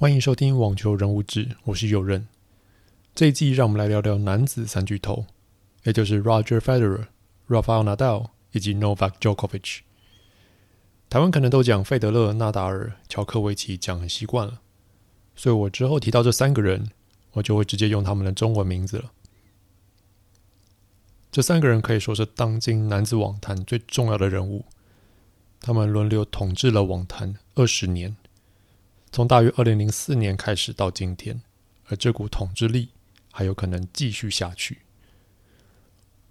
欢迎收听网球人物志，我是友任。这一季让我们来聊聊男子三巨头，也就是 Roger Federer、Rafael Nadal 以及 Novak Djokovic。台湾可能都讲费德勒、纳达尔、乔科维奇讲很习惯了，所以我之后提到这三个人，我就会直接用他们的中文名字了。这三个人可以说是当今男子网坛最重要的人物，他们轮流统治了网坛二十年。从大约二零零四年开始到今天，而这股统治力还有可能继续下去。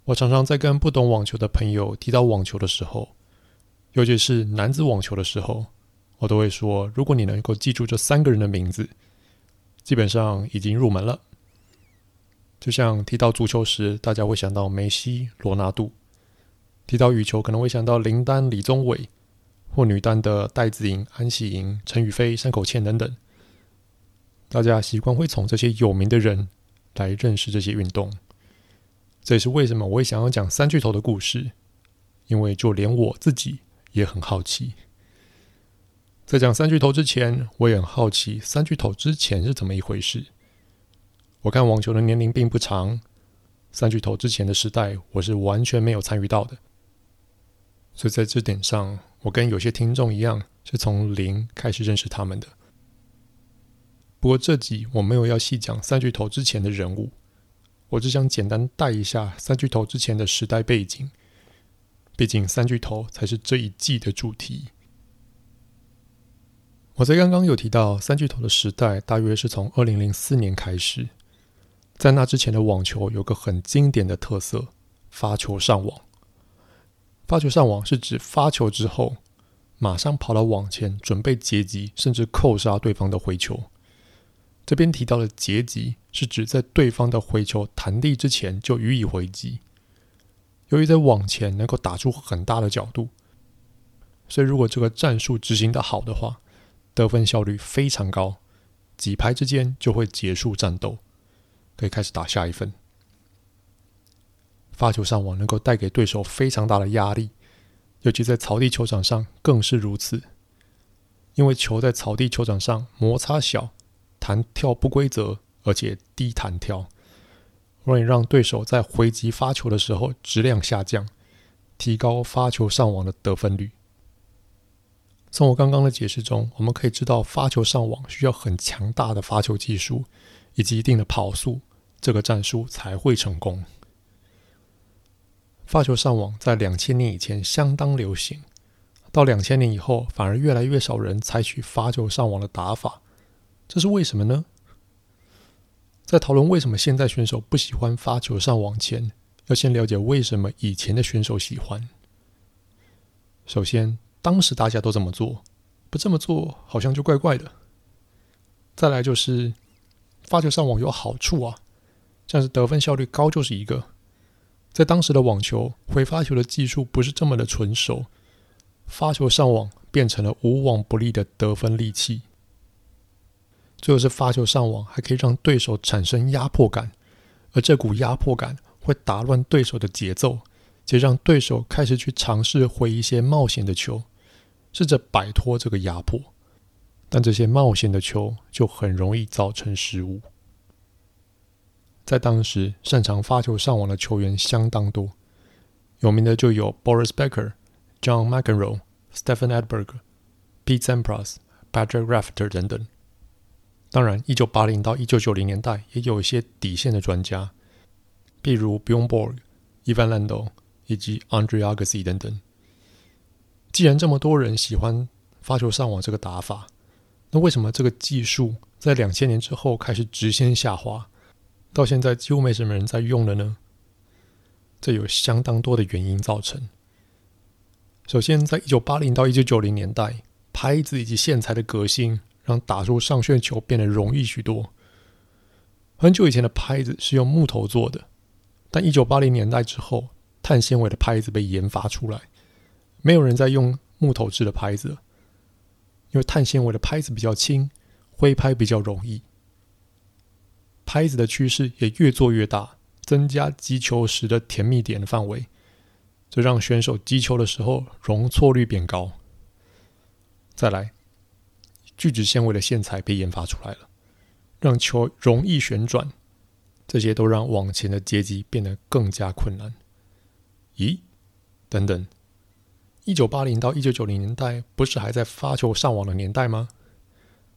我常常在跟不懂网球的朋友提到网球的时候，尤其是男子网球的时候，我都会说：如果你能够记住这三个人的名字，基本上已经入门了。就像提到足球时，大家会想到梅西、罗纳度；提到羽球，可能会想到林丹、李宗伟。或女单的戴资颖、安喜莹、陈雨菲、山口茜等等，大家习惯会从这些有名的人来认识这些运动。这也是为什么我会想要讲三巨头的故事，因为就连我自己也很好奇。在讲三巨头之前，我也很好奇三巨头之前是怎么一回事。我看网球的年龄并不长，三巨头之前的时代，我是完全没有参与到的。所以在这点上，我跟有些听众一样，是从零开始认识他们的。不过这集我没有要细讲三巨头之前的人物，我只想简单带一下三巨头之前的时代背景。毕竟三巨头才是这一季的主题。我在刚刚有提到，三巨头的时代大约是从二零零四年开始。在那之前的网球有个很经典的特色：发球上网。发球上网是指发球之后，马上跑到网前准备截击，甚至扣杀对方的回球。这边提到的截击是指在对方的回球弹地之前就予以回击。由于在网前能够打出很大的角度，所以如果这个战术执行得好的话，得分效率非常高，几拍之间就会结束战斗，可以开始打下一分。发球上网能够带给对手非常大的压力，尤其在草地球场上更是如此。因为球在草地球场上摩擦小，弹跳不规则，而且低弹跳，容易让对手在回击发球的时候质量下降，提高发球上网的得分率。从我刚刚的解释中，我们可以知道发球上网需要很强大的发球技术以及一定的跑速，这个战术才会成功。发球上网在两千年以前相当流行，到两千年以后，反而越来越少人采取发球上网的打法，这是为什么呢？在讨论为什么现在选手不喜欢发球上网前，要先了解为什么以前的选手喜欢。首先，当时大家都这么做，不这么做好像就怪怪的。再来就是发球上网有好处啊，像是得分效率高就是一个。在当时的网球，回发球的技术不是这么的纯熟，发球上网变成了无往不利的得分利器。最后是发球上网还可以让对手产生压迫感，而这股压迫感会打乱对手的节奏，且让对手开始去尝试回一些冒险的球，试着摆脱这个压迫。但这些冒险的球就很容易造成失误。在当时，擅长发球上网的球员相当多，有名的就有 Boris Becker、John McEnroe、Stefan Edberg、Pete Sampras、Patrick Rafter 等等。当然，一九八零到一九九零年代也有一些底线的专家，譬如 Bjorn Borg、Ivan Lendl 以及 Andre Agassi 等等。既然这么多人喜欢发球上网这个打法，那为什么这个技术在两千年之后开始直线下滑？到现在几乎没什么人在用了呢。这有相当多的原因造成。首先，在一九八零到一九九零年代，拍子以及线材的革新，让打出上旋球变得容易许多。很久以前的拍子是用木头做的，但一九八零年代之后，碳纤维的拍子被研发出来，没有人在用木头制的拍子，因为碳纤维的拍子比较轻，挥拍比较容易。拍子的趋势也越做越大，增加击球时的甜蜜点的范围，这让选手击球的时候容错率变高。再来，聚酯纤维的线材被研发出来了，让球容易旋转，这些都让网前的接击变得更加困难。咦？等等，一九八零到一九九零年代不是还在发球上网的年代吗？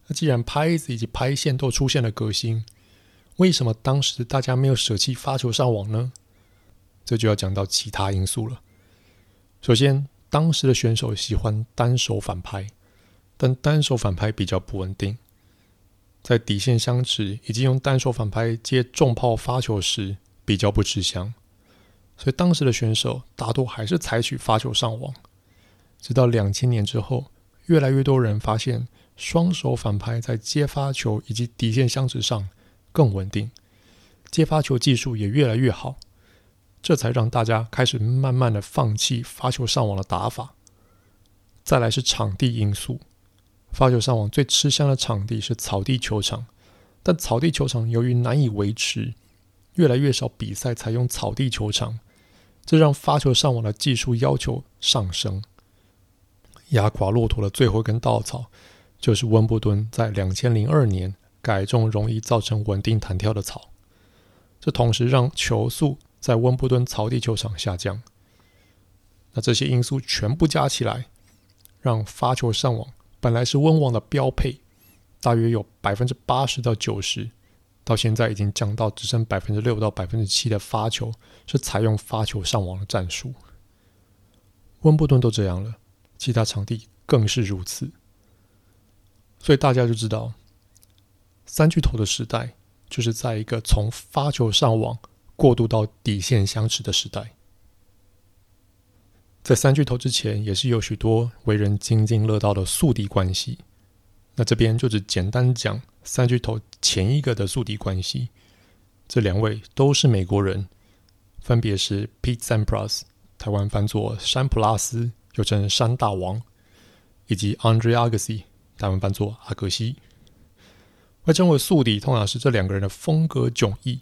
那既然拍子以及拍线都出现了革新，为什么当时大家没有舍弃发球上网呢？这就要讲到其他因素了。首先，当时的选手喜欢单手反拍，但单手反拍比较不稳定，在底线相持以及用单手反拍接重炮发球时比较不吃香，所以当时的选手大多还是采取发球上网。直到两千年之后，越来越多人发现双手反拍在接发球以及底线相持上更稳定，接发球技术也越来越好。这才让大家开始慢慢的放弃发球上网的打法。再来是场地因素，发球上网最吃香的场地是草地球场，但草地球场由于难以维持，越来越少比赛采用草地球场，这让发球上网的技术要求上升。压垮骆驼的最后一根稻草，就是温布顿在两千零二年改种容易造成稳定弹跳的草，这同时让球速。在温布顿草地球场下降，那这些因素全部加起来，让发球上网本来是温网的标配，大约有百分之八十到九十，到现在已经降到只剩百分之六到百分之七的发球是采用发球上网的战术。温布顿都这样了，其他场地更是如此，所以大家就知道，三巨头的时代就是在一个从发球上网。过渡到底线相持的时代，在三巨头之前，也是有许多为人津津乐道的宿敌关系。那这边就只简单讲三巨头前一个的宿敌关系。这两位都是美国人，分别是 Pete Sampras，台湾翻作山普拉斯，又称山大王，以及 Andre Agassi，台湾翻作阿格西。会称为宿敌，通常是这两个人的风格迥异，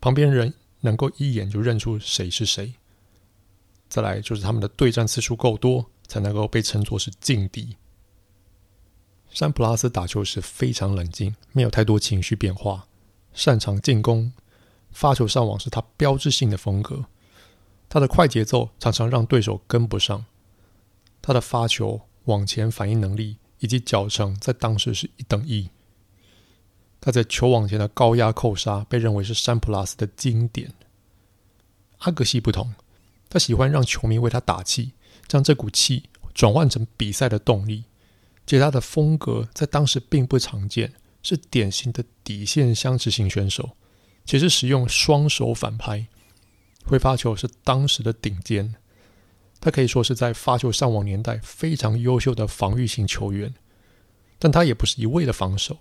旁边人。能够一眼就认出谁是谁。再来就是他们的对战次数够多，才能够被称作是劲敌。山普拉斯打球时非常冷静，没有太多情绪变化，擅长进攻，发球上网是他标志性的风格。他的快节奏常常让对手跟不上，他的发球往前反应能力以及脚程在当时是一等一。他在球网前的高压扣杀被认为是山普拉斯的经典。阿格西不同，他喜欢让球迷为他打气，将这股气转换成比赛的动力。且他的风格在当时并不常见，是典型的底线相持型选手，且是使用双手反拍，挥发球是当时的顶尖。他可以说是在发球上网年代非常优秀的防御型球员，但他也不是一味的防守。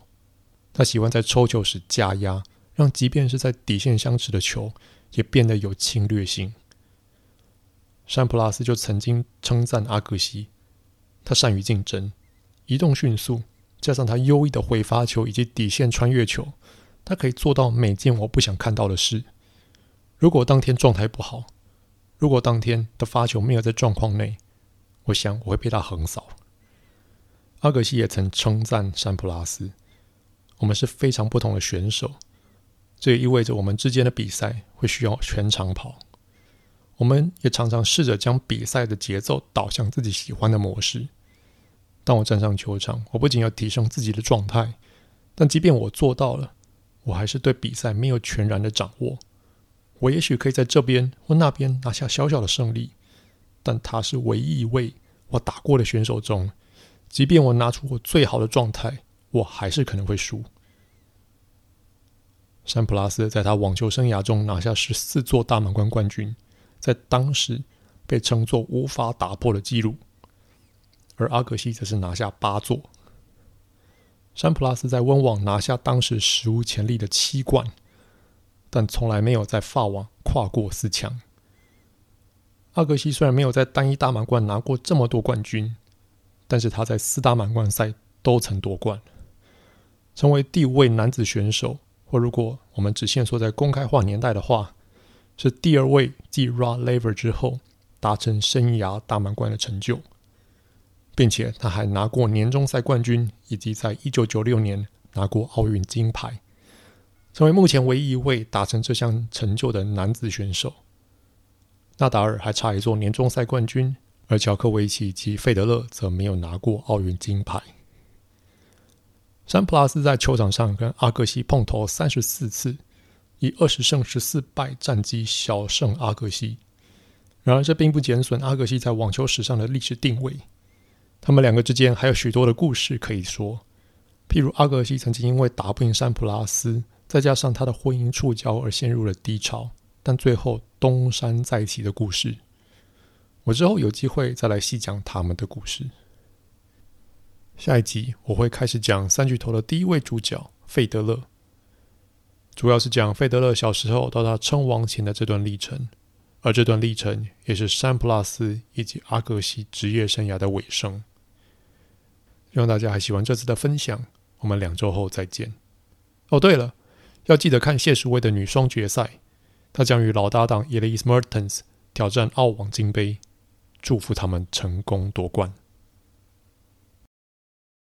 他喜欢在抽球时加压，让即便是在底线相持的球也变得有侵略性。山普拉斯就曾经称赞阿格西，他善于竞争，移动迅速，加上他优异的挥发球以及底线穿越球，他可以做到每件我不想看到的事。如果当天状态不好，如果当天的发球没有在状况内，我想我会被他横扫。阿格西也曾称赞山普拉斯。我们是非常不同的选手，这也意味着我们之间的比赛会需要全场跑。我们也常常试着将比赛的节奏导向自己喜欢的模式。当我站上球场，我不仅要提升自己的状态，但即便我做到了，我还是对比赛没有全然的掌握。我也许可以在这边或那边拿下小小的胜利，但他是唯一一位我打过的选手中，即便我拿出我最好的状态。我还是可能会输。山普拉斯在他网球生涯中拿下十四座大满贯冠军，在当时被称作无法打破的纪录。而阿格西则是拿下八座。山普拉斯在温网拿下当时史无前例的七冠，但从来没有在法网跨过四强。阿格西虽然没有在单一大满贯拿过这么多冠军，但是他在四大满贯赛都曾夺冠。成为第五位男子选手，或如果我们只限缩在公开化年代的话，是第二位继 Rod Laver 之后达成生涯大满贯的成就。并且他还拿过年终赛冠军，以及在一九九六年拿过奥运金牌，成为目前唯一一位达成这项成就的男子选手。纳达尔还差一座年终赛冠军，而乔科维奇及费德勒则没有拿过奥运金牌。山普拉斯在球场上跟阿格西碰头三十四次，以二十胜十四败战绩小胜阿格西。然而，这并不减损阿格西在网球史上的历史定位。他们两个之间还有许多的故事可以说，譬如阿格西曾经因为打不赢山普拉斯，再加上他的婚姻触礁而陷入了低潮，但最后东山再起的故事。我之后有机会再来细讲他们的故事。下一集我会开始讲三巨头的第一位主角费德勒，主要是讲费德勒小时候到他称王前的这段历程，而这段历程也是山普拉斯以及阿格西职业生涯的尾声。希望大家还喜欢这次的分享，我们两周后再见。哦，对了，要记得看谢淑薇的女双决赛，她将与老搭档 Elise Mertens 挑战澳网金杯，祝福他们成功夺冠。